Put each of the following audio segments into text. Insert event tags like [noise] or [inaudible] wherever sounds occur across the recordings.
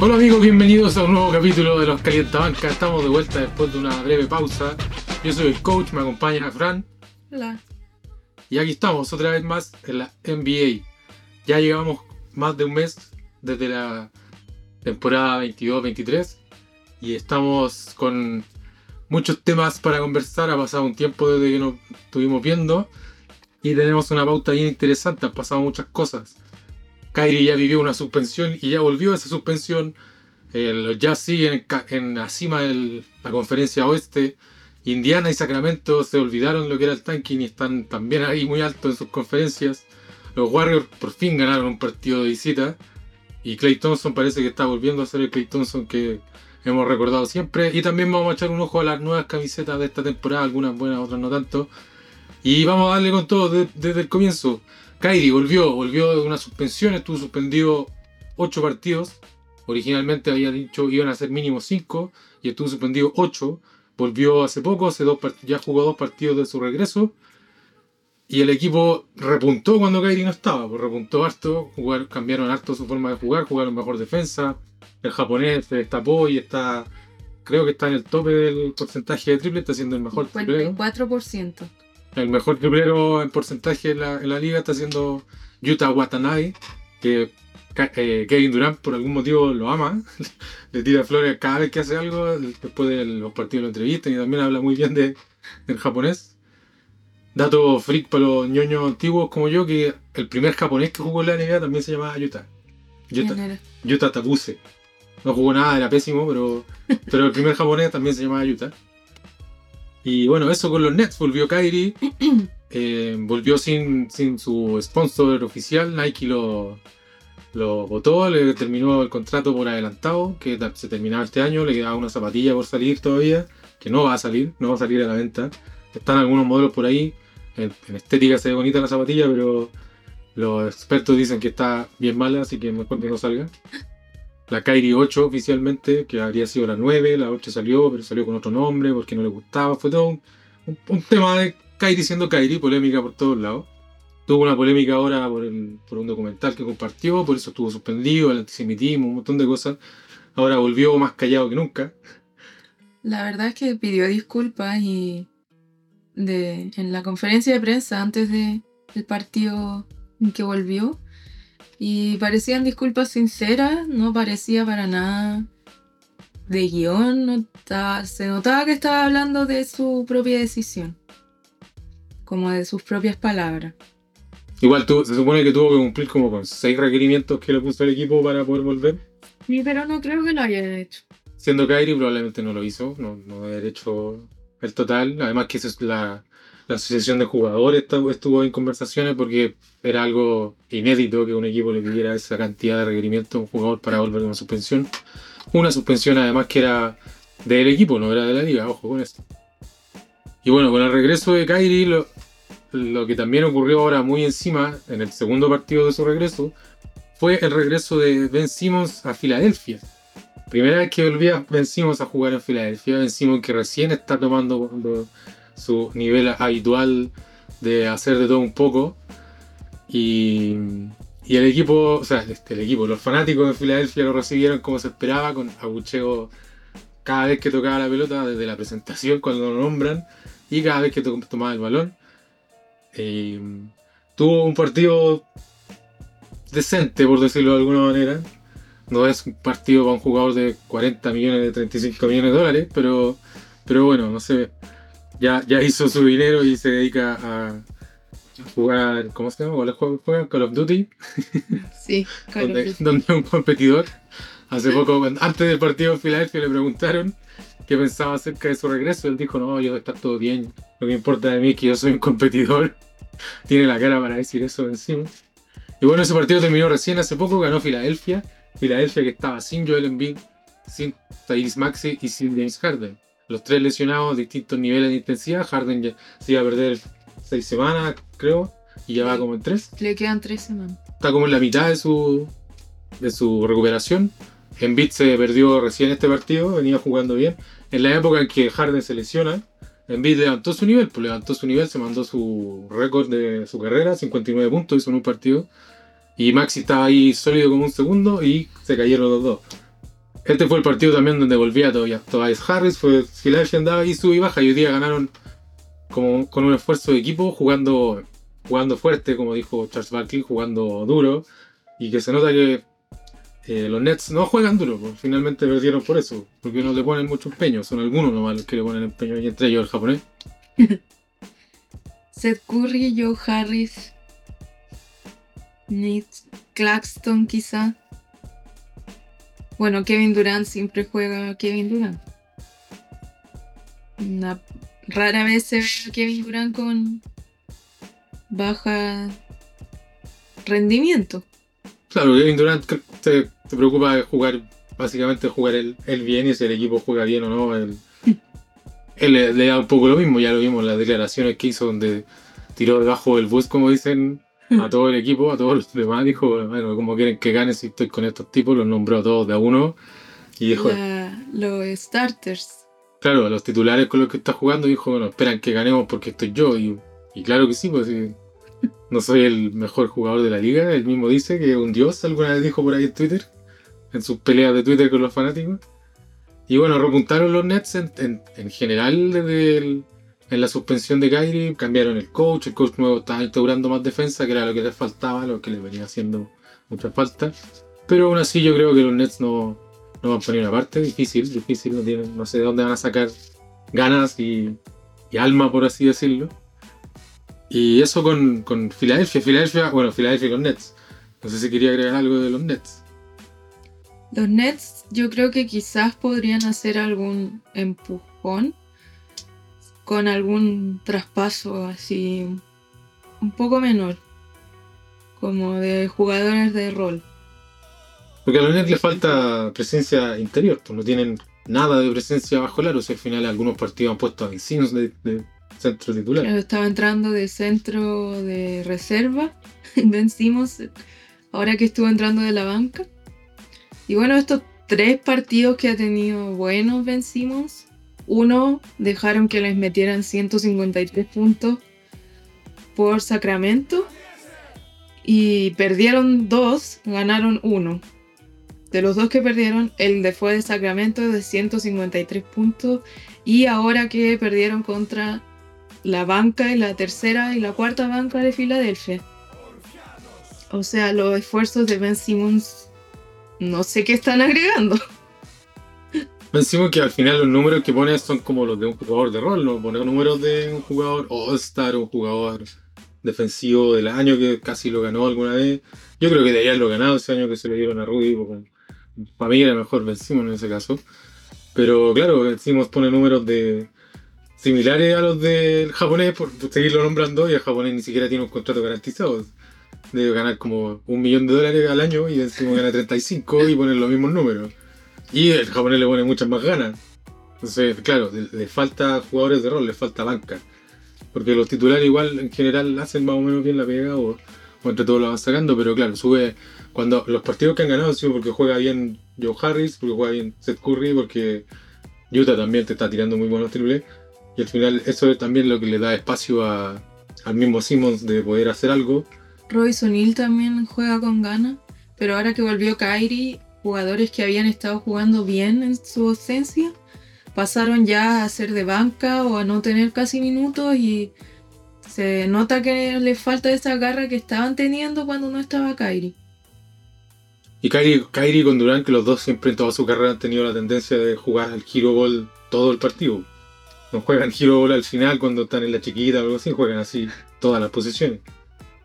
Hola amigos, bienvenidos a un nuevo capítulo de los Calientabancas. Estamos de vuelta después de una breve pausa. Yo soy el coach, me acompaña Fran. Hola. Y aquí estamos otra vez más en la NBA. Ya llevamos más de un mes desde la temporada 22-23 y estamos con muchos temas para conversar. Ha pasado un tiempo desde que nos estuvimos viendo y tenemos una pauta bien interesante. Han pasado muchas cosas. Kyrie ya vivió una suspensión y ya volvió esa suspensión. Los Jazz siguen en, la cima de la conferencia oeste. Indiana y Sacramento se olvidaron lo que era el tanking y están también ahí muy alto en sus conferencias. Los Warriors por fin ganaron un partido de visita. Y Clay Thompson parece que está volviendo a ser el Clay Thompson que hemos recordado siempre. Y también vamos a echar un ojo a las nuevas camisetas de esta temporada, algunas buenas, otras no tanto. Y vamos a darle con todo desde el comienzo. Kyrie volvió, volvió de una suspensión, estuvo suspendido 8 partidos. Originalmente había dicho iban a ser mínimo 5 y estuvo suspendido 8. Volvió hace poco, hace dos ya jugó dos partidos de su regreso. Y el equipo repuntó cuando Kyrie no estaba, pues repuntó harto, jugar, cambiaron harto su forma de jugar, jugaron mejor defensa. El japonés se destapó y está, creo que está en el tope del porcentaje de triple, está siendo el mejor triple. 4%. El mejor triplero en porcentaje en la, liga está siendo Yuta Watanabe, que eh, Kevin Durant por algún motivo lo ama, [laughs] le tira flores cada vez que hace algo, después de los partidos lo entrevistan y también habla muy bien de, del japonés. Dato freak para los ñoños antiguos como yo, que el primer japonés que jugó en la NBA también se llamaba Yuta. Yuta, Yuta Tabuse. No jugó nada, era pésimo, pero, pero el primer japonés también se llamaba Yuta. Y bueno, eso con los Nets. Volvió Kyrie. [clears throat] Eh, volvió sin, sin su sponsor oficial. Nike lo, lo votó. Le terminó el contrato por adelantado. Que se terminaba este año. Le quedaba una zapatilla por salir todavía. Que no va a salir. No va a salir a la venta. Están algunos modelos por ahí. En, estética se ve bonita la zapatilla. Pero los expertos dicen que está bien mala. Así que mejor que no salga la Kairi 8 oficialmente, que habría sido la 9, la 8 salió, pero salió con otro nombre porque no le gustaba. Fue todo un, tema de Kairi siendo Kairi, polémica por todos lados. Tuvo una polémica ahora por, por un documental que compartió, por eso estuvo suspendido, el antisemitismo, un montón de cosas. Ahora volvió más callado que nunca. La verdad es que pidió disculpas y de, en la conferencia de prensa antes de, del partido en que volvió, y parecían disculpas sinceras, no parecía para nada de guion, se notaba que estaba hablando de su propia decisión, como de sus propias palabras. Igual tú, se supone que tuvo que cumplir como con seis requerimientos que le puso el equipo para poder volver. Sí, pero no creo que lo haya hecho. Siendo Kyrie probablemente no lo hizo, no, no haber hecho el total. Además que esa es la, la asociación de jugadores estuvo en conversaciones porque era algo inédito que un equipo le pidiera esa cantidad de requerimientos a un jugador para volver a una suspensión. Una suspensión además que era del equipo, no era de la liga, ojo con esto. Y bueno, con el regreso de Kyrie, lo, lo que también ocurrió ahora muy encima, en el segundo partido de su regreso, fue el regreso de Ben Simmons a Filadelfia. Primera vez que volvía Ben Simmons a jugar en Filadelfia, Ben Simmons que recién está tomando su nivel habitual de hacer de todo un poco. Y, y el equipo, o sea, este, el equipo, los fanáticos de Filadelfia lo recibieron como se esperaba, con abucheo cada vez que tocaba la pelota, desde la presentación cuando lo nombran y cada vez que tomaba el balón. tuvo un partido decente, por decirlo de alguna manera. No es un partido para un jugador de 40 millones, de 35 millones de dólares, pero, pero bueno, no sé ya, ya hizo su dinero y se dedica a jugar, ¿cómo se llama? ¿Cuál juega? Call of Duty. Sí, Call donde, of Duty. Donde un competidor, hace poco, antes del partido en Filadelfia, le preguntaron qué pensaba acerca de su regreso. Él dijo, no, yo estar todo bien. Lo que importa de mí es que yo soy un competidor. [laughs] Tiene la cara para decir eso encima. Y bueno, ese partido terminó recién hace poco, ganó Filadelfia. Filadelfia que estaba sin Joel Embiid, sin Tyrese Maxey y sin James Harden los tres lesionados, distintos niveles de intensidad. Harden ya se iba a perder seis semanas, creo, y ya va como en tres. Le quedan tres semanas. Está como en la mitad de su, de su recuperación. Embiid se perdió recién este partido, venía jugando bien. En la época en que Harden se lesiona, Embiid levantó su nivel, pues levantó su nivel, se mandó su récord de su carrera, 59 puntos hizo en un partido. Y Maxi estaba ahí sólido como un segundo y se cayeron los dos. Este fue el partido también donde volvía todavía Tobias Harris, fue Philadelphia andaba ahí sub y baja y hoy día ganaron como con un esfuerzo de equipo, jugando, jugando fuerte, como dijo Charles Barkley, jugando duro, y que se nota que eh, los Nets no juegan duro, pues, finalmente perdieron por eso, porque no le ponen mucho empeño, son algunos nomás los que le ponen empeño, y entre ellos el japonés. [laughs] Seth Curry, Joe Harris, Nick Claxton quizá. Bueno, Kevin Durant siempre juega Kevin Durant. Una, rara vez se ve a Kevin Durant con baja rendimiento. Claro, Kevin Durant se, se preocupa de jugar, básicamente jugar él, él bien y si el equipo juega bien o no. Él, [laughs] él le, le da un poco lo mismo, ya lo vimos en las declaraciones que hizo donde tiró debajo del bus, como dicen, a todo el equipo, a todos los demás, dijo, bueno, como quieren que gane si estoy con estos tipos, los nombró a todos de a uno y dijo, La- los starters. claro, a los titulares con los que está jugando, dijo, bueno, esperan que ganemos porque estoy yo y, y claro que sí, pues sí, no soy el mejor jugador de la liga, él mismo dice que un dios, alguna vez dijo por ahí en Twitter, en sus peleas de Twitter con los fanáticos. Y bueno, repuntaron los Nets en, en- en general desde el- en la suspensión de Kyrie, cambiaron el coach, el coach nuevo estaba instaurando más defensa, que era lo que les faltaba, lo que les venía haciendo mucha falta. Pero aún así yo creo que los Nets no, no van a poner una parte, difícil, difícil, no, tienen, no sé de dónde van a sacar ganas y, alma, por así decirlo. Y eso con, con Filadelfia, Filadelfia, bueno, Filadelfia los Nets. No sé si quería agregar algo de los Nets. Los Nets yo creo que quizás podrían hacer algún empujón con algún traspaso así un poco menor, como de jugadores de rol. Porque a los Nets les falta presencia interior, pues no tienen nada de presencia bajo el aro. Si al final algunos partidos han puesto a Simmons de, de centro titular. Estaba entrando de centro de reserva, [laughs] vencimos ahora que estuvo entrando de la banca. Y bueno, estos tres partidos que ha tenido buenos vencimos. Uno, dejaron que les metieran 153 puntos por Sacramento. Y perdieron dos, ganaron uno. De los dos que perdieron, el de fue de Sacramento de 153 puntos. Y ahora que perdieron contra la banca y la tercera y la cuarta banca de Filadelfia. O sea, los esfuerzos de Ben Simmons no sé qué están agregando. Ben Simmons que al final los números que pone son como los de un jugador de rol, no pone números de un jugador All-Star, un jugador defensivo del año que casi lo ganó alguna vez. Yo creo que debería haberlo ganado ese año que se le dieron a Rudy, porque para mí era mejor Ben Simmons en ese caso. Pero claro, Ben Simmons pone números de similares a los del japonés, por seguirlo nombrando, y el japonés ni siquiera tiene un contrato garantizado. Debe ganar como un millón de dólares al año y Ben gana 35 y ponen los mismos números. Y el japonés le pone muchas más ganas. Entonces, claro, le, falta jugadores de rol, le falta banca. Porque los titulares igual en general hacen más o menos bien la pega o, entre todos la van sacando, pero claro, sube cuando los partidos que han ganado han porque juega bien Joe Harris, porque juega bien Seth Curry, porque Utah también te está tirando muy buenos triples. Y al final eso es también lo que le da espacio a- al mismo Simmons de poder hacer algo. Royce O'Neal también juega con ganas. Pero ahora que volvió Kyrie, jugadores que habían estado jugando bien en su ausencia pasaron ya a ser de banca o a no tener casi minutos y se nota que les falta esa garra que estaban teniendo cuando no estaba Kyrie. Y Kyrie, Kyrie con Durant, que los dos siempre en toda su carrera han tenido la tendencia de jugar al Hero Ball todo el partido. No juegan Hero Ball al final cuando están en la chiquita o algo así, juegan así todas las posiciones.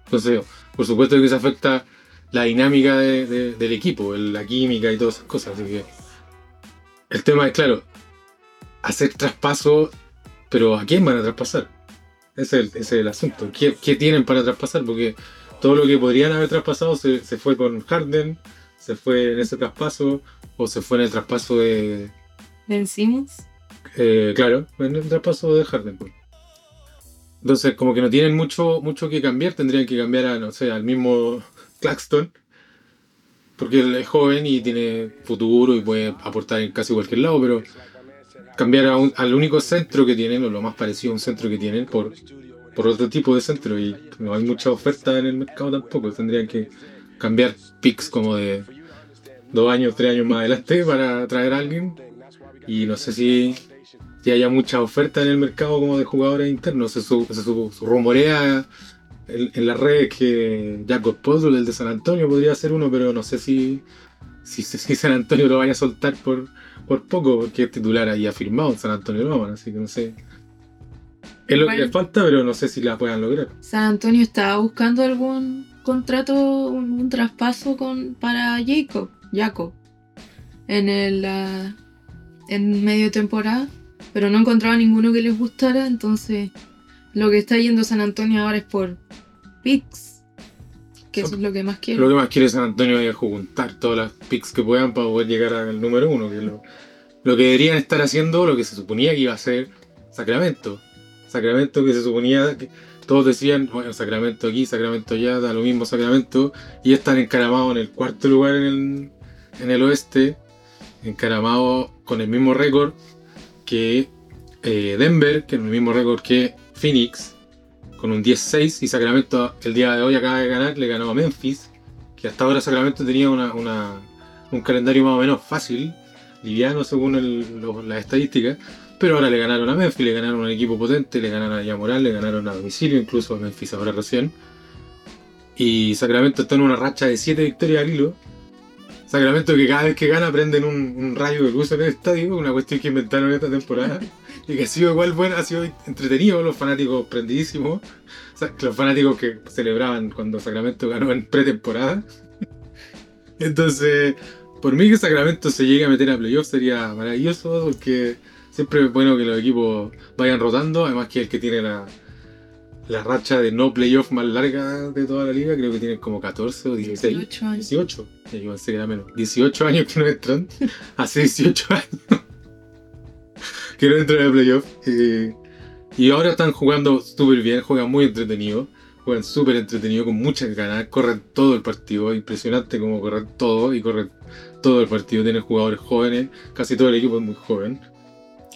Entonces, por supuesto que se afecta la dinámica de- de- del equipo, la química y todas esas cosas. Así que el tema es, claro, hacer traspaso, pero ¿a quién van a traspasar? Ese es el, ese es el asunto. ¿Qué, qué tienen para traspasar? Porque todo lo que podrían haber traspasado se, se fue con Harden, se fue en ese traspaso, o se fue en el traspaso de. Vencimos. eh, claro, en el traspaso de Harden. pues. Entonces, como que no tienen mucho, mucho que cambiar, tendrían que cambiar a, no sé, al mismo Claxton. Porque él es joven y tiene futuro y puede aportar en casi cualquier lado, pero cambiar a un- al único centro que tienen, o lo más parecido a un centro que tienen, por, por otro tipo de centro. Y no hay mucha oferta en el mercado tampoco. Tendrían que cambiar picks como de, dos años, tres años más adelante para traer a alguien. Y no sé si, si haya mucha oferta en el mercado como de jugadores internos. Se, su- se su- su rumorea en, en las redes que Jacob Podol, el de San Antonio, podría ser uno, pero no sé si, si, si San Antonio lo vaya a soltar por, por poco, porque es titular ahí afirmado en San Antonio Loman, así que no sé. Es lo que les falta, pero no sé si la puedan lograr. San Antonio estaba buscando algún contrato, un, un traspaso con, para Jacob, Jacob, en el ah, en medio temporada, pero no encontraba ninguno que les gustara, entonces lo que está yendo San Antonio ahora es por picks, que eso es lo que más quiero. Lo que más quiere San Antonio es juntar todas las picks que puedan para poder llegar al número uno, que es lo, lo que deberían estar haciendo, lo que se suponía que iba a ser Sacramento. Sacramento que se suponía que todos decían, bueno, Sacramento aquí, Sacramento allá, da lo mismo Sacramento, y están encaramados en el cuarto lugar en el, en el oeste, encaramados con el mismo récord que eh, Denver, que es el mismo récord que Phoenix, con un 10-6 y Sacramento el día de hoy acaba de ganar, le ganó a Memphis, que hasta ahora Sacramento tenía un calendario más o menos fácil, liviano según el- lo- las estadísticas, pero ahora le ganaron a Memphis, le ganaron a un equipo potente, le ganaron a Yamoral, le ganaron a domicilio, incluso a Memphis ahora recién. Y Sacramento está en una racha de 7 victorias al hilo. Sacramento que cada vez que gana prenden un, rayo de luz en el estadio, una cuestión que inventaron esta temporada. [laughs] Y que ha sido igual bueno, ha sido entretenido, los fanáticos prendidísimos. O sea, los fanáticos que celebraban cuando Sacramento ganó en pretemporada. [laughs] Entonces, por mí que Sacramento se llegue a meter a playoffs sería maravilloso, porque siempre es bueno que los equipos vayan rotando, además que el que tiene la, la racha de no playoff más larga de toda la liga, creo que tienen como 14 o 16. 18 años. 18, ya yo pensé que era menos. 18 años que no entran. [laughs] Hace 18 años que no entran en playoff. Eh, y ahora están jugando súper bien, juegan muy entretenido. Juegan súper entretenido, con muchas ganas. Corren todo el partido. Impresionante como corren todo y corren todo el partido. Tienen jugadores jóvenes. Casi todo el equipo es muy joven.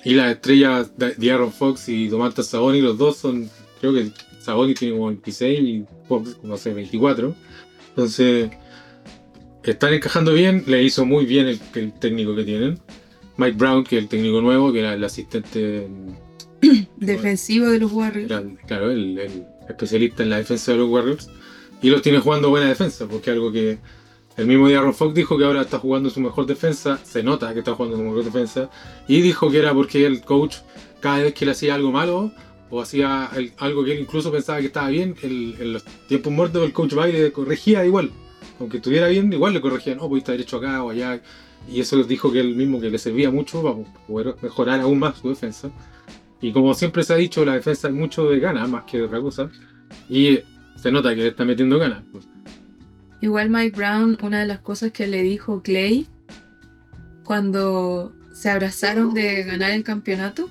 Y las estrellas de Aaron Fox y Domantas Saboni, los dos son. Creo que Saboni tiene como 26 y Fox, no sé, 24. Entonces, están encajando bien. Le hizo muy bien el técnico que tienen. Mike Brown, que es el técnico nuevo, que era el asistente, [coughs] Defensivo de los Warriors. era, claro, el, el especialista en la defensa de los Warriors. Y los tiene jugando buena defensa, porque algo que el mismo día Aaron Fox dijo que ahora está jugando su mejor defensa. Se nota que está jugando su mejor defensa. Y dijo que era porque el coach, cada vez que le hacía algo malo, o hacía el- algo que él incluso pensaba que estaba bien, el- en los tiempos muertos el coach va y le corregía igual. Aunque estuviera bien, igual le corregían, no, pudiste haber hecho acá o allá. Y eso dijo que él mismo que le servía mucho para poder mejorar aún más su defensa. Y como siempre se ha dicho, la defensa es mucho de ganas más que de otra cosa. Y se nota que le está metiendo ganas. pues. Igual Mike Brown, una de las cosas que le dijo Clay cuando se abrazaron de ganar el campeonato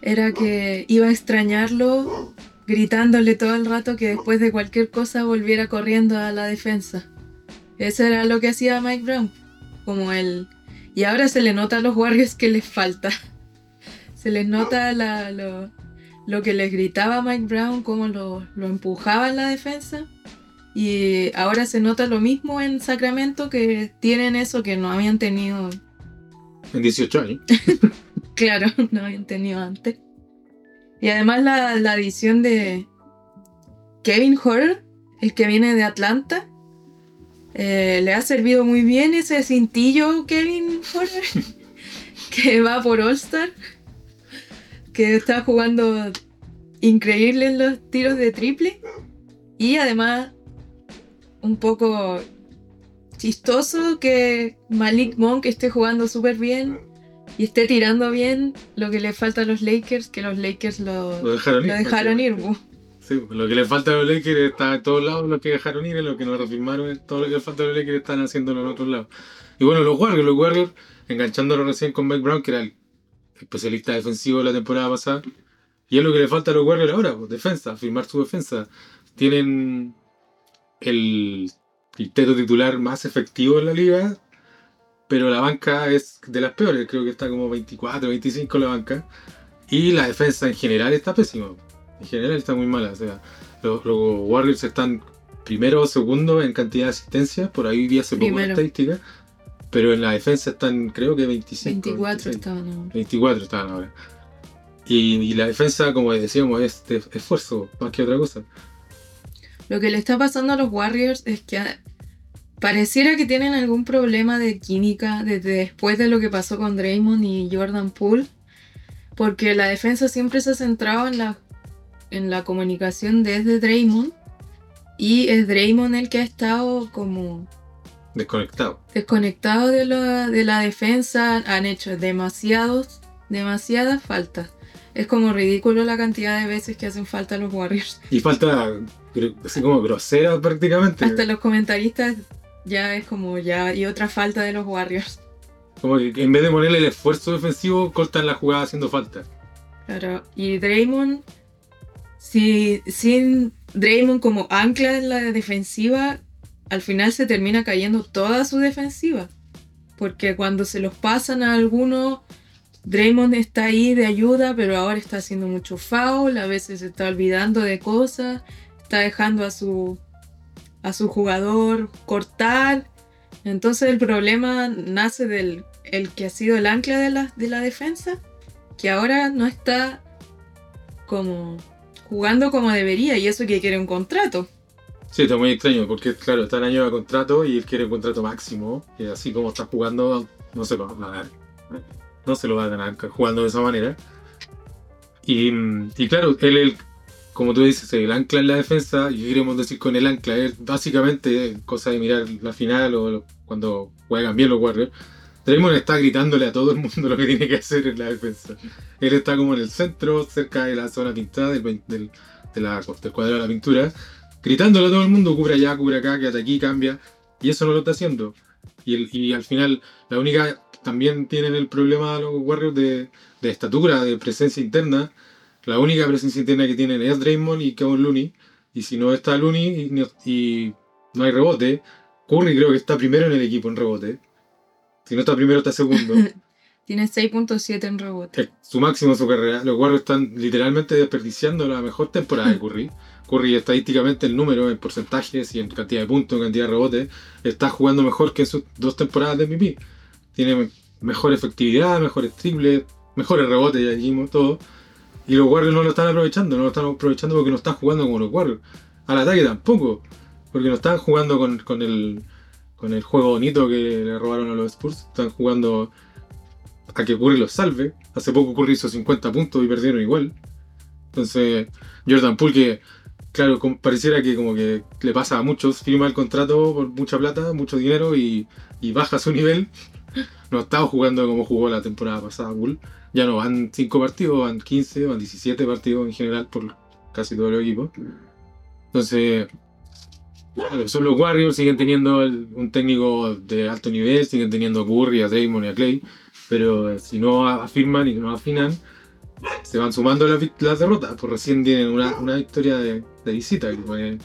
era que iba a extrañarlo gritándole todo el rato que después de cualquier cosa volviera corriendo a la defensa. Eso era lo que hacía Mike Brown, como él. Y ahora se le nota a los Warriors que les falta. Se les nota la- lo, lo que les gritaba Mike Brown, cómo lo, lo empujaba en la defensa. Y ahora se nota lo mismo en Sacramento, que tienen eso que no habían tenido, En 18 años. [laughs] claro, [laughs] no habían tenido antes. Y además la, la adición de Kevin Horror, el que viene de Atlanta, eh, le ha servido muy bien ese cintillo Kevin Horror, [laughs] que va por All Star, que está jugando increíble en los tiros de triple. Y además, un poco chistoso que Malik Monk esté jugando súper bien y esté tirando bien lo que le falta a los Lakers, que los Lakers lo, Lo dejaron ir. dejaron ir. Sí, lo que le falta a los Lakers está en todos lados, lo que dejaron ir, es lo que nos refirmaron, todo lo que le falta a los Lakers están haciéndolo en otros lados. Y bueno, los Warriors, los Warriors, enganchándolo recién con Mike Brown, que era el especialista defensivo de la temporada pasada, y es lo que le falta a los Warriors ahora, pues, defensa, firmar su defensa. Tienen el quinteto titular más efectivo en la liga, pero la banca es de las peores, creo que está como 24, 25 la banca, y la defensa en general está pésima. En general está muy mala. O sea, los, los Warriors están primero o segundo en cantidad de asistencias. Por ahí vi hace poco Primero. estadística. pero en la defensa están creo que 25. 24 26. estaban ahora. 24 estaban ahora. Y, y la defensa, como decíamos, es de esfuerzo, más que otra cosa. Lo que le está pasando a los Warriors es que pareciera que tienen algún problema de química desde después de lo que pasó con Draymond y Jordan Poole. Porque la defensa siempre se ha centrado en la, en la comunicación desde Draymond. Y es Draymond el que ha estado como Desconectado. desconectado de la, de la defensa. Han hecho demasiados, demasiadas faltas. Es como ridículo la cantidad de veces que hacen falta los Warriors. Y falta, así como grosera prácticamente. Hasta los comentaristas ya es como ya y otra falta de los Warriors. Como que en vez de ponerle el esfuerzo defensivo, cortan la jugada haciendo falta. Claro, y Draymond, si, sin Draymond como ancla en la defensiva, al final se termina cayendo toda su defensiva. Porque cuando se los pasan a alguno, Draymond está ahí de ayuda, pero ahora está haciendo mucho foul, a veces se está olvidando de cosas, está dejando a su, a su jugador cortar. Entonces el problema nace del el que ha sido el ancla de la, de la defensa, que ahora no está como jugando como debería y eso que quiere un contrato. Sí, está muy extraño, porque claro, está en año de contrato y él quiere un contrato máximo. Y así como está jugando, no se lo va a ganar. No se lo va a ganar jugando de esa manera. Y, claro, él, el- como tú dices, el ancla en la defensa, y queremos decir con el ancla, es básicamente cosa de mirar la final o cuando juegan bien los Warriors. Draymond está gritándole a todo el mundo [laughs] lo que tiene que hacer en la defensa. Él está como en el centro, cerca de la zona pintada, del, del, de la- de la pintura, gritándole a todo el mundo, cubre allá, cubre acá, quédate aquí, cambia. Y eso no lo está haciendo. Y, al final, la única, también tienen el problema los Warriors de, de estatura, de presencia interna. La única presencia interna que tienen es Draymond y Kevin Looney. Y si no está Looney y y no hay rebote, Curry creo que está primero en el equipo en rebote. Si no está primero, está segundo. [laughs] Tiene 6.7 en rebote. Es su máximo en su carrera. Los Warriors están literalmente desperdiciando la mejor temporada de Curry. Curry estadísticamente el número en porcentajes y en cantidad de puntos, en cantidad de rebotes, está jugando mejor que en sus dos temporadas de MVP. Tiene mejor efectividad, mejores triples, mejores rebotes, ya dijimos todo. Y los Warriors no lo están aprovechando, no lo están aprovechando porque no están jugando como los Warriors. Al ataque tampoco, porque no están jugando con, con el, con el juego bonito que le robaron a los Spurs. Están jugando a que Curry los salve. Hace poco Curry hizo 50 puntos y perdieron igual. Entonces, Jordan Poole que, claro, pareciera que como que le pasa a muchos, firma el contrato por mucha plata, mucho dinero y, y baja su nivel. [laughs] No estaba jugando como jugó la temporada pasada Poole. Ya no van 5 partidos, van 15, van 17 partidos en general por casi todos los equipos. Entonces, claro, son los Warriors, siguen teniendo el- un técnico de alto nivel, siguen teniendo a Curry, a Draymond y a Clay. Pero eh, si no afirman y no afinan, se van sumando las, las derrotas. Pues recién tienen una, una victoria de, de visita, que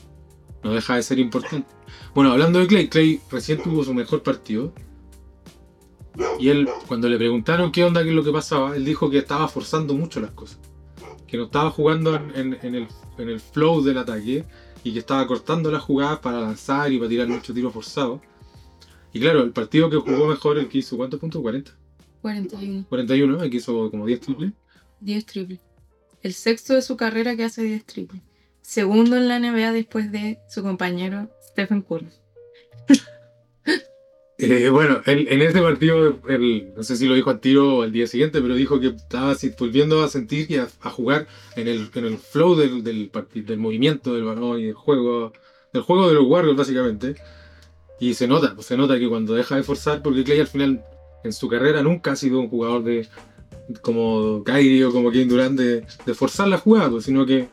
no deja de ser importante. Bueno, hablando de Clay, Clay recién tuvo su mejor partido. Y él, cuando le preguntaron qué onda, qué es lo que pasaba, él dijo que estaba forzando mucho las cosas. Que no estaba jugando en, en- en el, en el flow del ataque y que estaba cortando las jugadas para lanzar y para tirar muchos tiros forzados. Y claro, el partido que jugó mejor, el que hizo, ¿cuántos puntos? 40. 41. 41, el que hizo como 10 triples. 10 triples. El sexto de su carrera que hace 10 triples. Segundo en la NBA después de su compañero Stephen Curry. Eh, bueno, él- en ese partido, no sé si lo dijo al tiro o al día siguiente, pero dijo que estaba así, volviendo a sentir y a, a jugar en el, en el flow del, del, del movimiento del balón y del juego, del juego de los Warriors básicamente. Y se nota, pues se nota que cuando deja de forzar, porque Clay al final en su carrera nunca ha sido un jugador de como Kyrie o como Kevin Durant de, de forzar la jugada, pues, sino que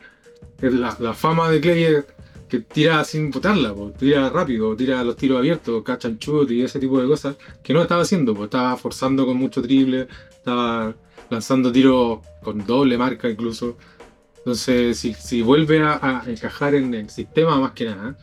la, la fama de Clay es que tira sin botarla, tira rápido, tira los tiros abiertos, catch and shoot y ese tipo de cosas, que no estaba haciendo, estaba forzando con mucho triple, estaba lanzando tiros con doble marca incluso. Entonces, si, si vuelve a, encajar en el sistema más que nada,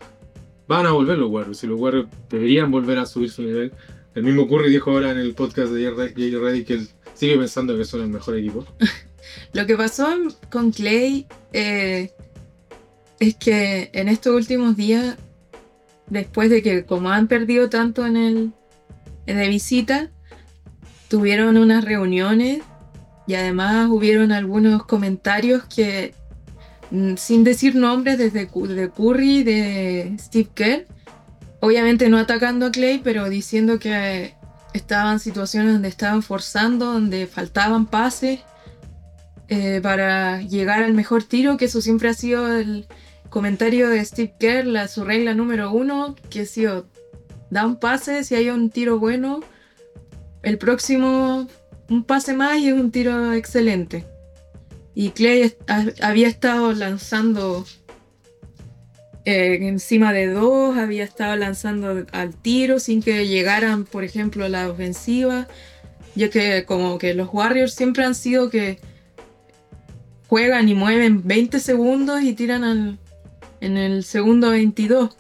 van a volver los Warriors, y los Warriors deberían volver a subir su nivel. El mismo Curry dijo ahora en el podcast de Jay Reddick que él sigue pensando que son el mejor equipo. [laughs] Lo que pasó con Clay eh, es que en estos últimos días, después de que como han perdido tanto en el de visita, tuvieron unas reuniones y además hubieron algunos comentarios que, mm, sin decir nombres, desde de Curry, de Steve Kerr, obviamente no atacando a Clay, pero diciendo que estaban situaciones donde estaban forzando, donde faltaban pases eh, para llegar al mejor tiro, que eso siempre ha sido el comentario de Steve Kerr, la, su regla número uno, que ha sido, da un pase, si hay un tiro bueno, el próximo un pase más y es un tiro excelente. Y Clay había estado lanzando eh, encima de dos, había estado lanzando al tiro sin que llegaran, por ejemplo, a la ofensiva. Ya que como que los Warriors siempre han sido que juegan y mueven 20 segundos y tiran en el segundo 22.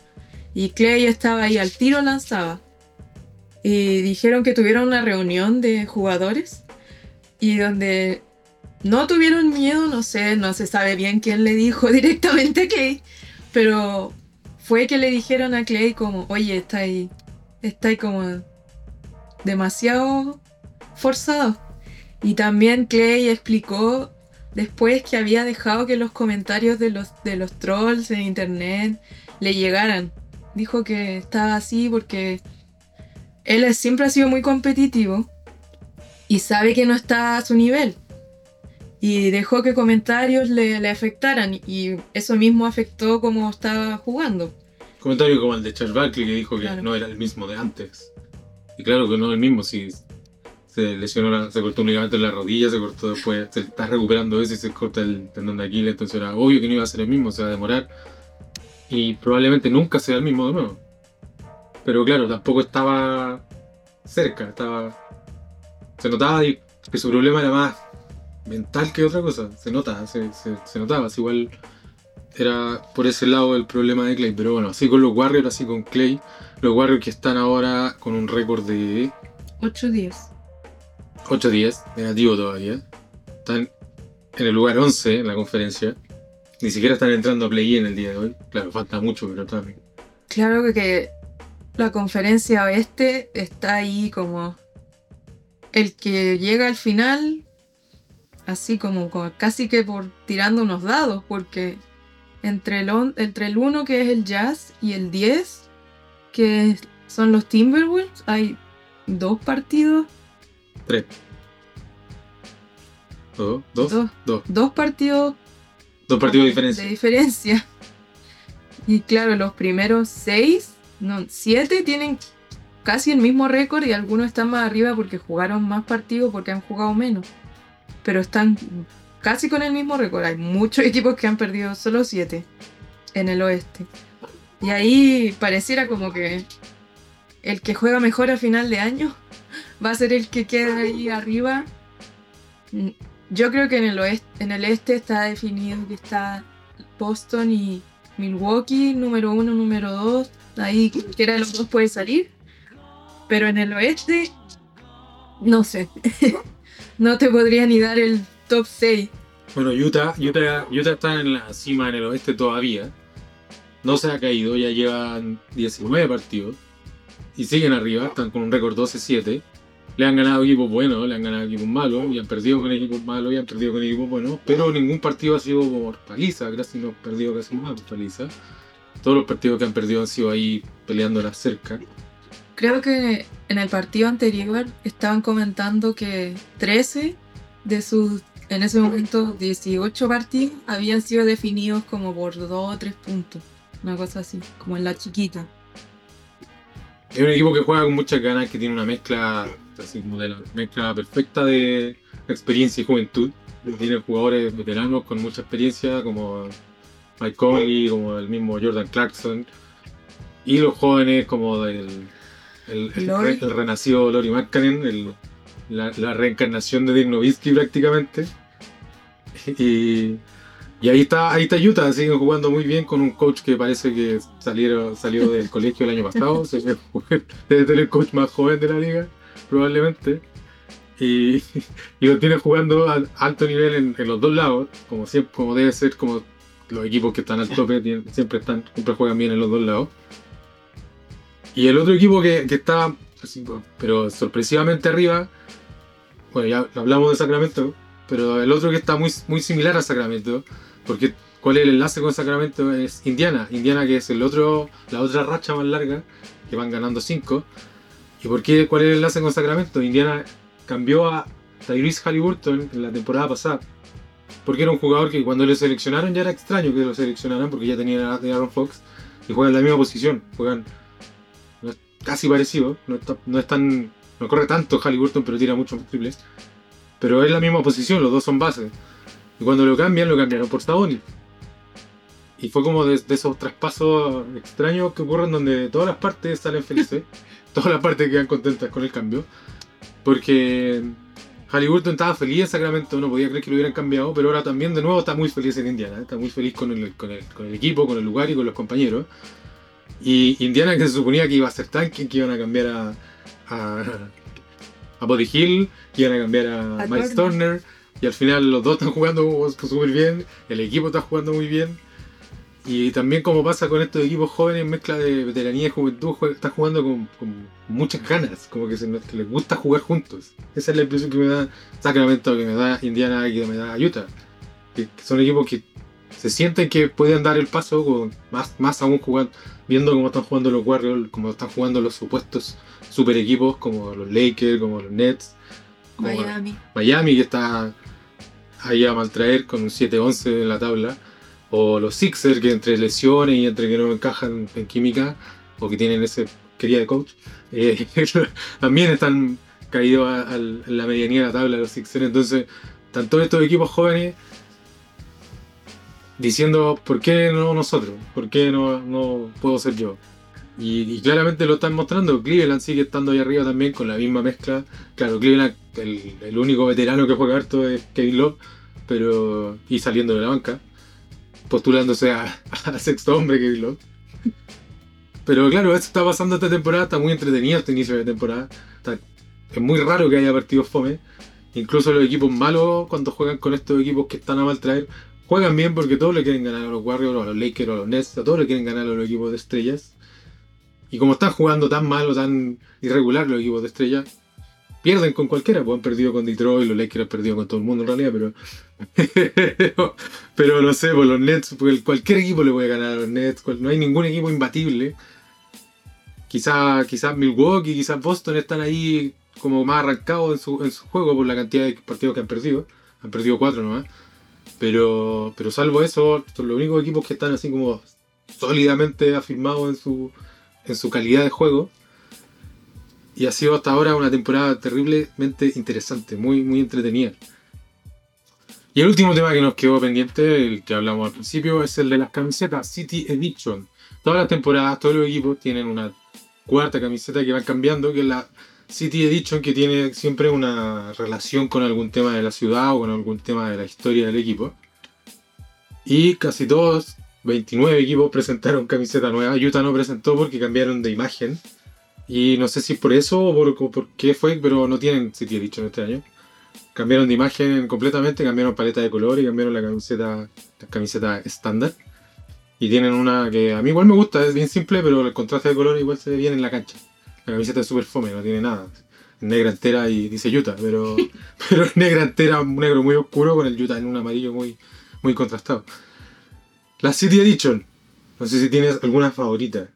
Y Clay estaba ahí al tiro lanzaba y dijeron que tuvieron una reunión de jugadores y donde no tuvieron miedo, no sé, no se sabe bien quién le dijo [laughs] directamente a Clay, pero fue que le dijeron a Clay como, oye, está ahí, está ahí como demasiado forzado. Y también Clay explicó después que había dejado que los comentarios de los, de los trolls en internet le llegaran. Dijo que estaba así porque él siempre ha sido muy competitivo y sabe que no está a su nivel. Y dejó que comentarios le, afectaran y eso mismo afectó como estaba jugando. Comentario como el de Charles Barkley que dijo que no era el mismo de antes. Y claro que no es el mismo, si se lesionó, se cortó un ligamento en la rodilla, se cortó después, se está recuperando eso y se corta el tendón de Aquiles, entonces era obvio que no iba a ser el mismo, se va a demorar. Y probablemente nunca sea el mismo de nuevo. Pero claro, tampoco estaba cerca, estaba. Se notaba que su problema era más mental que otra cosa. Se nota, se, notaba. igual era por ese lado el problema de Clay. Pero bueno, así con los Warriors, así con Clay. Los Warriors que están ahora con un récord de. 8-10. 8-10, negativo todavía. Están en el lugar 11 en la conferencia. Ni siquiera están entrando a play en el día de hoy. Claro, falta mucho, pero también. Claro que la conferencia oeste está ahí como el que llega al final, así como, casi que por tirando unos dados, porque entre el, entre el 1 que es el Jazz y el 10 que son los Timberwolves, hay dos partidos. Tres. ¿Dos? ¿Dos? Dos, dos. partidos. Dos partidos de diferencia. De diferencia. Y claro, los primeros seis no, siete tienen casi el mismo récord y algunos están más arriba porque jugaron más partidos porque han jugado menos. Pero están casi con el mismo récord. Hay muchos [laughs] equipos que han perdido solo siete en el oeste. Y ahí pareciera como que el que juega mejor a final de año va a ser el que queda ahí arriba. Yo creo que en el oeste, en el este está definido que está Boston y Milwaukee, número uno, número dos. Ahí cualquiera de los dos puede salir. Pero en el oeste, no sé. [laughs] no te podría ni dar el top 6. Bueno, Utah, Utah, Utah está en la cima en el oeste todavía. No se ha caído, ya llevan 19 partidos. Y siguen arriba, están con un récord 12-7. Le han ganado equipos buenos, le han ganado equipos malos, y han perdido con equipos malos, y han perdido con equipos buenos. Pero ningún partido ha sido por paliza, casi no han perdido casi más paliza. Todos los partidos que han perdido han sido ahí peleando la cerca. Creo que en el partido anterior estaban comentando que 13 de sus, en ese momento, 18 partidos habían sido definidos como por 2 o 3 puntos. Una cosa así, como en la chiquita. Es un equipo que juega con muchas ganas, que tiene una mezcla, así como de la mezcla perfecta de experiencia y juventud. Tiene jugadores veteranos con mucha experiencia, como Mike Conley, como el mismo Jordan Clarkson, y los jóvenes como el, el, renacido Lori Markkanen, la, reencarnación de Dirk prácticamente. [laughs] Y, ahí está, ahí está Utah, siguen jugando muy bien con un coach que parece que salieron, salió del colegio el año pasado, debe ser el coach más joven de la liga, probablemente. Y, lo tiene jugando a alto nivel en, en, los dos lados, como siempre, como debe ser, como los equipos que están al tope siempre están siempre juegan bien en los dos lados. Y el otro equipo que, está así, po, pero sorpresivamente arriba, bueno, ya hablamos de Sacramento, pero el otro que está muy, muy similar a Sacramento, porque ¿cuál es el enlace con Sacramento? Es Indiana, Indiana que es el otro, la otra racha más larga, que van ganando 5. ¿Y por qué? ¿Cuál es el enlace con Sacramento? Indiana cambió a Tyrese Halliburton en la temporada pasada. Porque era un jugador que cuando le seleccionaron ya era extraño que lo seleccionaran porque ya tenían a Aaron Fox y juegan la misma posición. Juegan casi parecido. No, no es tan. No corre tanto Halliburton, pero tira muchos triples. Pero es la misma posición, los dos son bases. Y cuando lo cambian, lo cambiaron por Sabonis. Y fue como de, de esos traspasos extraños que ocurren donde todas las partes salen felices. [laughs] todas las partes quedan contentas con el cambio. Porque Halliburton estaba feliz en Sacramento, no podía creer que lo hubieran cambiado, pero ahora también de nuevo está muy feliz en Indiana. Está muy feliz con el, con, el, con el equipo, con el lugar y con los compañeros. Y Indiana que se suponía que iba a ser tanque, que iban a cambiar a, a, a Body Hill, que iban a cambiar a, A Miles Turner. Turner. Y al final los dos están jugando súper bien, el equipo está jugando muy bien. Y también como pasa con estos equipos jóvenes, mezcla de veteranía y juventud, jue- están jugando con, con muchas ganas, como que, se, que les gusta jugar juntos. Esa es la impresión que me da Sacramento, que me da Indiana y que me da Utah. Que, que son equipos que se sienten que pueden dar el paso, con más, más aún jugando, viendo cómo están jugando los Warriors, cómo están jugando los supuestos super equipos como los Lakers, como los Nets, como Miami. Miami que está ahí a maltraer con un 7-11 en la tabla. O los Sixers que entre lesiones y entre que no encajan en química o que tienen ese quería de coach, eh, [laughs] también están caídos a- al- en la medianía de la tabla los Sixers. Entonces, están todos estos equipos jóvenes diciendo, ¿por qué no nosotros? ¿Por qué no, no puedo ser yo? Y, claramente lo están mostrando. Cleveland sigue estando ahí arriba también con la misma mezcla. Claro, Cleveland, el, único veterano que juega harto es Kevin Love, pero y saliendo de la banca, postulándose a, [laughs] sexto hombre Kevin Love. Pero claro, esto está pasando esta temporada, está muy entretenido este inicio de temporada. Es muy raro que haya partidos fome. Incluso los equipos malos, cuando juegan con estos equipos que están a mal traer, juegan bien porque todos le quieren ganar a los Warriors, a los Lakers, a los Nets, a todos le quieren ganar a los equipos de estrellas. Y como están jugando tan mal o tan irregular los equipos de estrellas, pierden con cualquiera. Pues han perdido con Detroit, los Lakers han perdido con todo el mundo en realidad, pero. [laughs] pero no sé, pues los Nets, pues cualquier equipo le puede ganar a los Nets, no hay ningún equipo imbatible. Quizás quizás Milwaukee, quizás Boston están ahí como más arrancados en su, en su juego por la cantidad de partidos que han perdido. Han perdido cuatro nomás. Pero, pero salvo eso, son los únicos equipos que están así como sólidamente afirmados en su, en su calidad de juego. Y ha sido hasta ahora una temporada terriblemente interesante, muy, muy entretenida. Y el último tema que nos quedó pendiente, el que hablamos al principio, es el de las camisetas City Edition. Todas las temporadas, todos los equipos tienen una cuarta camiseta que van cambiando, que es la City Edition, que tiene siempre una relación con algún tema de la ciudad o con algún tema de la historia del equipo. Y casi todos, 29 equipos presentaron camiseta nueva. Utah no presentó porque cambiaron de imagen. Y no sé si por eso o por, qué fue, pero no tienen City Edition este año. Cambiaron de imagen completamente, cambiaron paleta de color y cambiaron la camiseta, la camiseta estándar. Y tienen una que a mí igual me gusta, es bien simple, pero el contraste de color igual se ve bien en la cancha. La camiseta es súper fome, no tiene nada. Negra entera y dice Utah, pero, [laughs] pero negra entera, un negro muy oscuro con el Utah en un amarillo muy, muy contrastado. La City Edition. No sé si tienes alguna favorita.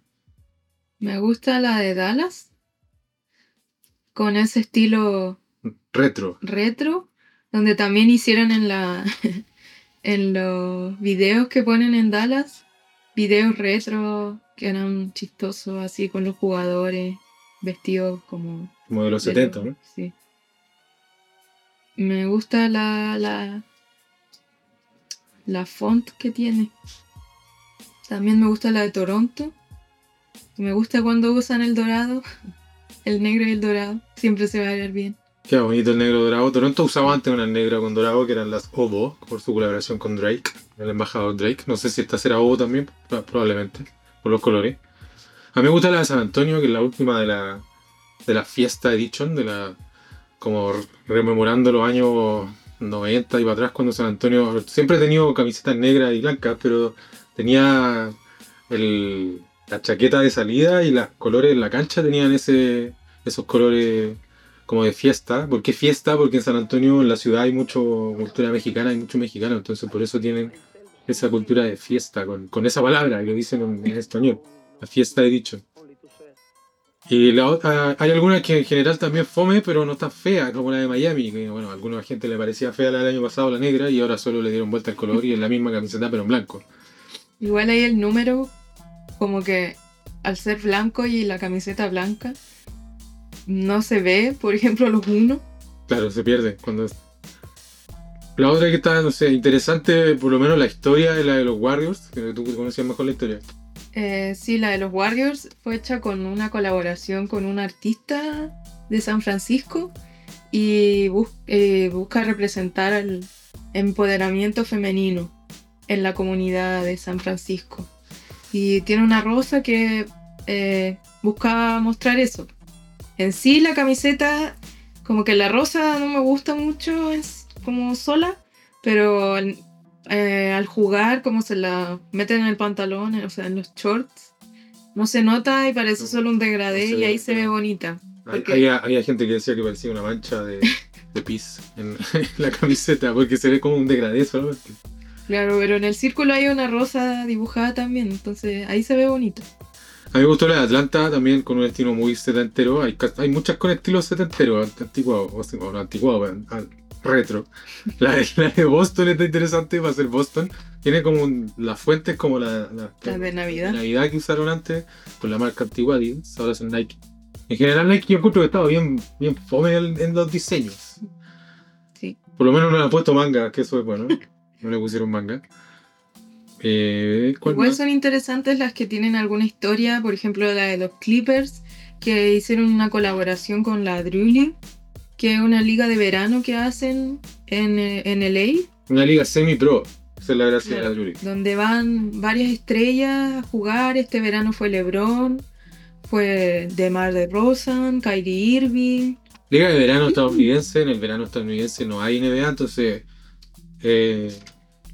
Me gusta la de Dallas. Con ese estilo Retro. retro. Donde también hicieron en la. [laughs] en los videos que ponen en Dallas. Videos retro que eran chistosos así con los jugadores. Vestidos como. Como de los de 70, los- ¿no? Sí. Me gusta la. la. La font que tiene. También me gusta la de Toronto. Me gusta cuando usan el dorado. [laughs] El negro y el dorado. Siempre se va a ver bien. Qué bonito el negro dorado. Toronto usaba antes una negra con dorado que eran las Obo, por su colaboración con Drake, el embajador Drake. No sé si esta será Obo también, pro- probablemente, por los colores. A mí me gusta la de San Antonio, que es la última de la, de la Fiesta Edition, de la como rememorando los años 90 y para atrás cuando San Antonio siempre he tenido camisetas negras y blancas, pero tenía el, la chaqueta de salida y los colores en la cancha tenían ese, esos colores como de fiesta. ¿Por qué fiesta? Porque en San Antonio, en la ciudad, hay mucho cultura mexicana, hay mucho mexicano, entonces por eso tienen esa cultura de fiesta, con, con esa palabra que dicen en, en español, la fiesta de dicho. Y la otra, hay algunas que en general también fome, pero no tan fea, como la de Miami, que bueno, a alguna gente le parecía fea la del año pasado, la negra, y ahora solo le dieron vuelta el color y es la misma camiseta, pero en blanco. Igual ahí el número, como que al ser blanco y la camiseta blanca, no se ve, por ejemplo, los uno. Claro, se pierde cuando... La otra que está, no sé, interesante, por lo menos la historia es la de los Warriors, que tú conocías mejor la historia. Eh, sí, la de los Warriors fue hecha con una colaboración con un artista de San Francisco y eh, busca representar el empoderamiento femenino en la comunidad de San Francisco. Y tiene una rosa que eh, busca mostrar eso. En sí la camiseta, como que la rosa no me gusta mucho en s- como sola, pero eh, al jugar, como se la meten en el pantalón, o sea, en los shorts, no se nota y parece solo un degradé no y ahí se ve bonita. Porque- Había, había gente que decía que parecía una mancha de, [laughs] de pis en, [laughs] en la camiseta, porque se ve como un degradé solamente. Claro, pero en el círculo hay una rosa dibujada también, entonces ahí se ve bonito. A mí me gustó la de Atlanta también con un estilo muy setentero. Hay, hay muchas con estilo setentero, anticuado, o sea, bueno, retro. La de, la de Boston está interesante, va a ser Boston. Tiene como un- las fuentes como la, la- La de Navidad. Navidad que usaron antes con la marca antigua Adidas, ahora son Nike. En general Nike yo encuentro que estaba bien, bien fome en, en los diseños. Sí. Por lo menos no le han puesto manga, que eso es bueno. No le pusieron manga. Eh, ¿cuál Igual más? son interesantes las que tienen alguna historia, por ejemplo la de los Clippers, que hicieron una colaboración con la Drew League, que es una liga de verano que hacen en, eh, en LA, Una liga semi-pro. Esa es la gracia Claro. de la Yuri. donde van varias estrellas a jugar. Este verano fue LeBron, fue DeMar DeRozan, Kyrie Irving. Liga de verano estadounidense. En el verano estadounidense no hay NBA, entonces eh,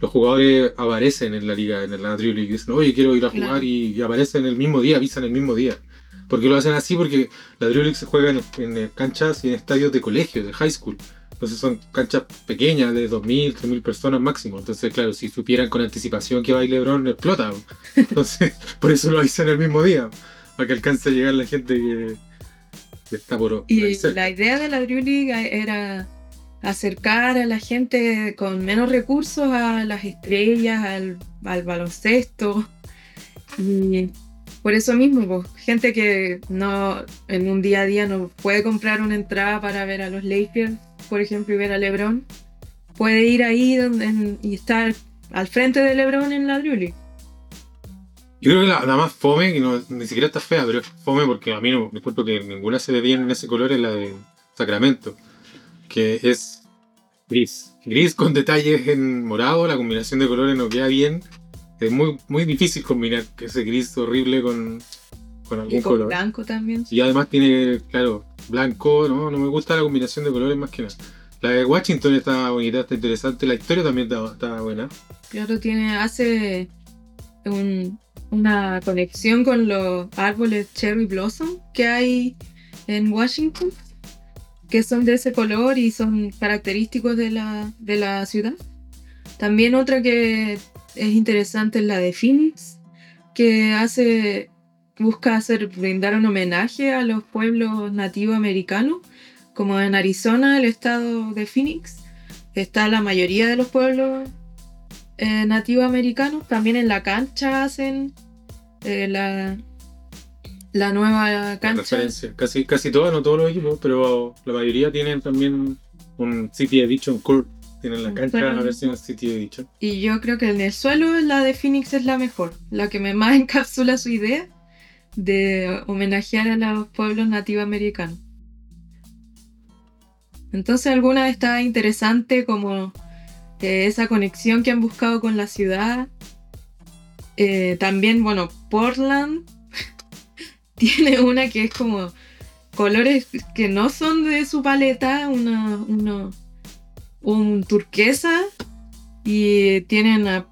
los jugadores aparecen en la liga, en la Drew League. Dicen, oye, quiero ir a jugar Claro. y, y aparecen el mismo día, avisan el mismo día. ¿Por qué lo hacen así? Porque la Drew League se juega en, en, eh, canchas y en estadios de colegio, de high school. Entonces son canchas pequeñas de 2.000, 3.000 personas máximo. Entonces, claro, si supieran con anticipación que va a ir LeBron, explota. Entonces, [laughs] por eso lo avisan el mismo día. Para que alcance a llegar la gente que, que está por Y cerca. la idea de la Drew League era acercar a la gente con menos recursos a las estrellas, al, al baloncesto. Y por eso mismo, pues, gente que no en un día a día no puede comprar una entrada para ver a los Lakers, por ejemplo, y ver a LeBron, puede ir ahí donde, en- y estar al frente de LeBron en la Drew. Yo creo que la, la más fome, que no, ni siquiera está fea, pero es fome porque a mí no me encuentro que ninguna se ve bien en ese color, es la de Sacramento, que es gris. Gris con detalles en morado, la combinación de colores no queda bien. Es muy, muy difícil combinar ese gris horrible con, con Y algún con color. blanco también. Y además tiene, claro, blanco, ¿no? No me gusta la combinación de colores más que nada. La de Washington está bonita, está interesante, la historia también está, está buena. Claro, tiene, hace un- una conexión con los árboles cherry blossom que hay en Washington, que son de ese color y son característicos de la, de la ciudad. También otra que es interesante es la de Phoenix, que hace, busca hacer, brindar un homenaje a los pueblos nativos americanos, como en Arizona, el estado de Phoenix, está la mayoría de los pueblos eh, nativos americanos. También en la cancha hacen eh, la, la nueva La cancha. referencia. Casi, casi todas, no todos los equipos, pero la mayoría tienen también un City Edition Court. Tienen la cancha suelo. la versión City Edition. Y yo creo que en el suelo la de Phoenix es la mejor, la que me más [laughs] encapsula su idea de homenajear a los pueblos nativos americanos. Entonces alguna está interesante como eh, esa conexión que han buscado con la ciudad. Eh, también, bueno, Portland [laughs] tiene una que es como colores que no son de su paleta, una, uno- un turquesa y tienen una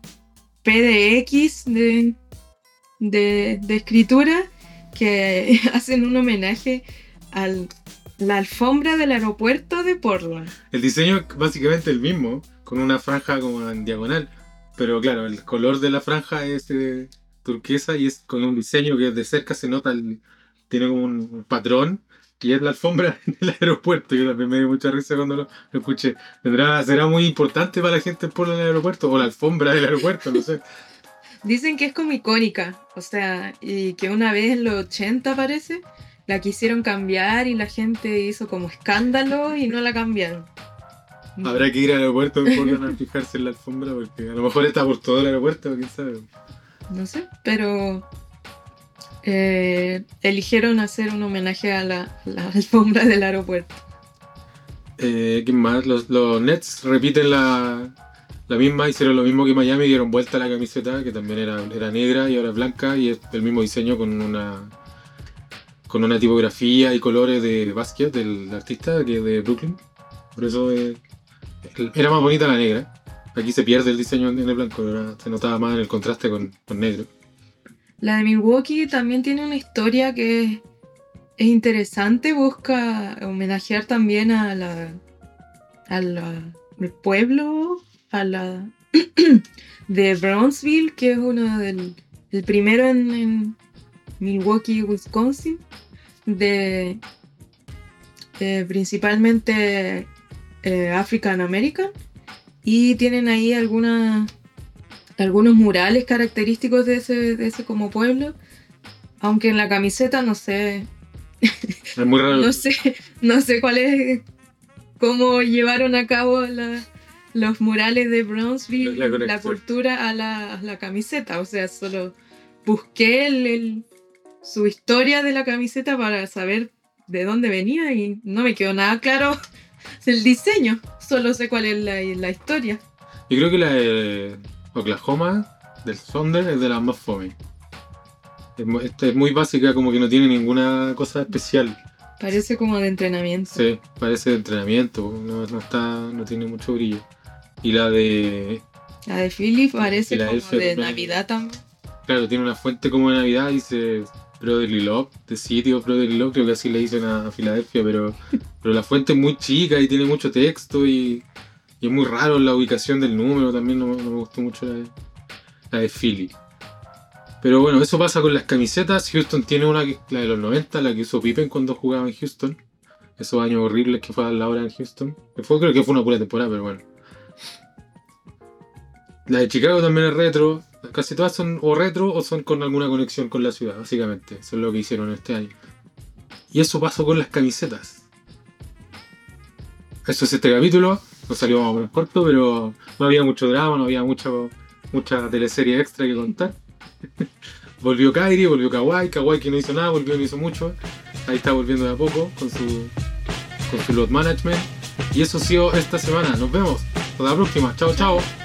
PDX de, de, de escritura que [laughs] hacen un homenaje al, la alfombra del aeropuerto de Portland. El diseño es básicamente el mismo, con una franja como en diagonal. Pero claro, el color de la franja es eh, turquesa y es con un diseño que de cerca se nota, el- tiene como un patrón. Y es la alfombra [laughs] del aeropuerto. Yo también me dio mucha risa cuando lo, lo escuché. ¿Tendrá, ¿Será muy importante para la gente por el aeropuerto? O la alfombra del aeropuerto, no sé. [laughs] Dicen que es como icónica, o sea, y que una vez en los 80 parece, la quisieron cambiar y la gente hizo como escándalo y no la cambiaron. Habrá que ir al aeropuerto Portland a fijarse en la alfombra porque a lo mejor está por todo el aeropuerto, quién sabe. No sé, pero eh, eligieron hacer un homenaje a la, alfombra del aeropuerto. Eh, ¿Quién más? Los, Nets repiten la, la misma, hicieron lo mismo que Miami, dieron vuelta a la camiseta, que también era, era negra y ahora es blanca, y es el mismo diseño con una con una tipografía y colores de Basquiat, del artista que es de Brooklyn. Por eso eh, era más bonita la negra. Aquí se pierde el diseño en el blanco, se notaba más en el contraste con, con negro. La de Milwaukee también tiene una historia que es, es interesante, busca homenajear también a la, al pueblo, [clears throat] de Brownsville, que es uno del el primero en, en Milwaukee, Wisconsin, de eh, principalmente eh, African American, y tienen ahí algunas algunos murales característicos de ese, de ese como pueblo. Aunque en la camiseta no sé, [laughs] Es muy raro. no sé, no sé cuál es, cómo llevaron a cabo la- los murales de Brownsville, La cultura a la, a la camiseta. O sea, solo busqué el- el- su historia de la camiseta para saber de dónde venía y no me quedó nada claro [laughs] el diseño. Solo sé cuál es la, la historia. Yo creo que la de Oklahoma, del Thunder, es de las más fome. Esta es muy básica, como que no tiene ninguna cosa especial. Parece como de entrenamiento. Sí, parece de entrenamiento, no, no está, no tiene mucho brillo. Y la de, La de Philly parece como de. Navidad también. claro, tiene una fuente como de Navidad, dice Brotherly Love, City of Brotherly Love, creo que así le dicen a, a Filadelfia, pero, [laughs] pero la fuente es muy chica y tiene mucho texto y, y es muy raro la ubicación del número, también no, me gustó mucho la de, la de Philly. Pero bueno, eso pasa con las camisetas. Houston tiene una, la de los 90, la que usó Pippen cuando jugaba en Houston. Esos años horribles que fue a la hora en Houston. Fue, creo que fue una pura temporada, pero bueno. La de Chicago también es retro. Casi todas son o retro o son con alguna conexión con la ciudad, básicamente. Eso es lo que hicieron este año. Y eso pasó con las camisetas. Eso es este capítulo. Nos salió más o menos corto, pero no había mucho drama, no había mucho, mucha teleserie extra que contar. [laughs] volvió Kairi, volvió Kawhi, Kawhi que no hizo nada, volvió no hizo mucho. Ahí está volviendo de a poco con su, con su load management. Y eso ha sido esta semana. Nos vemos. Hasta la próxima. Chao, chao.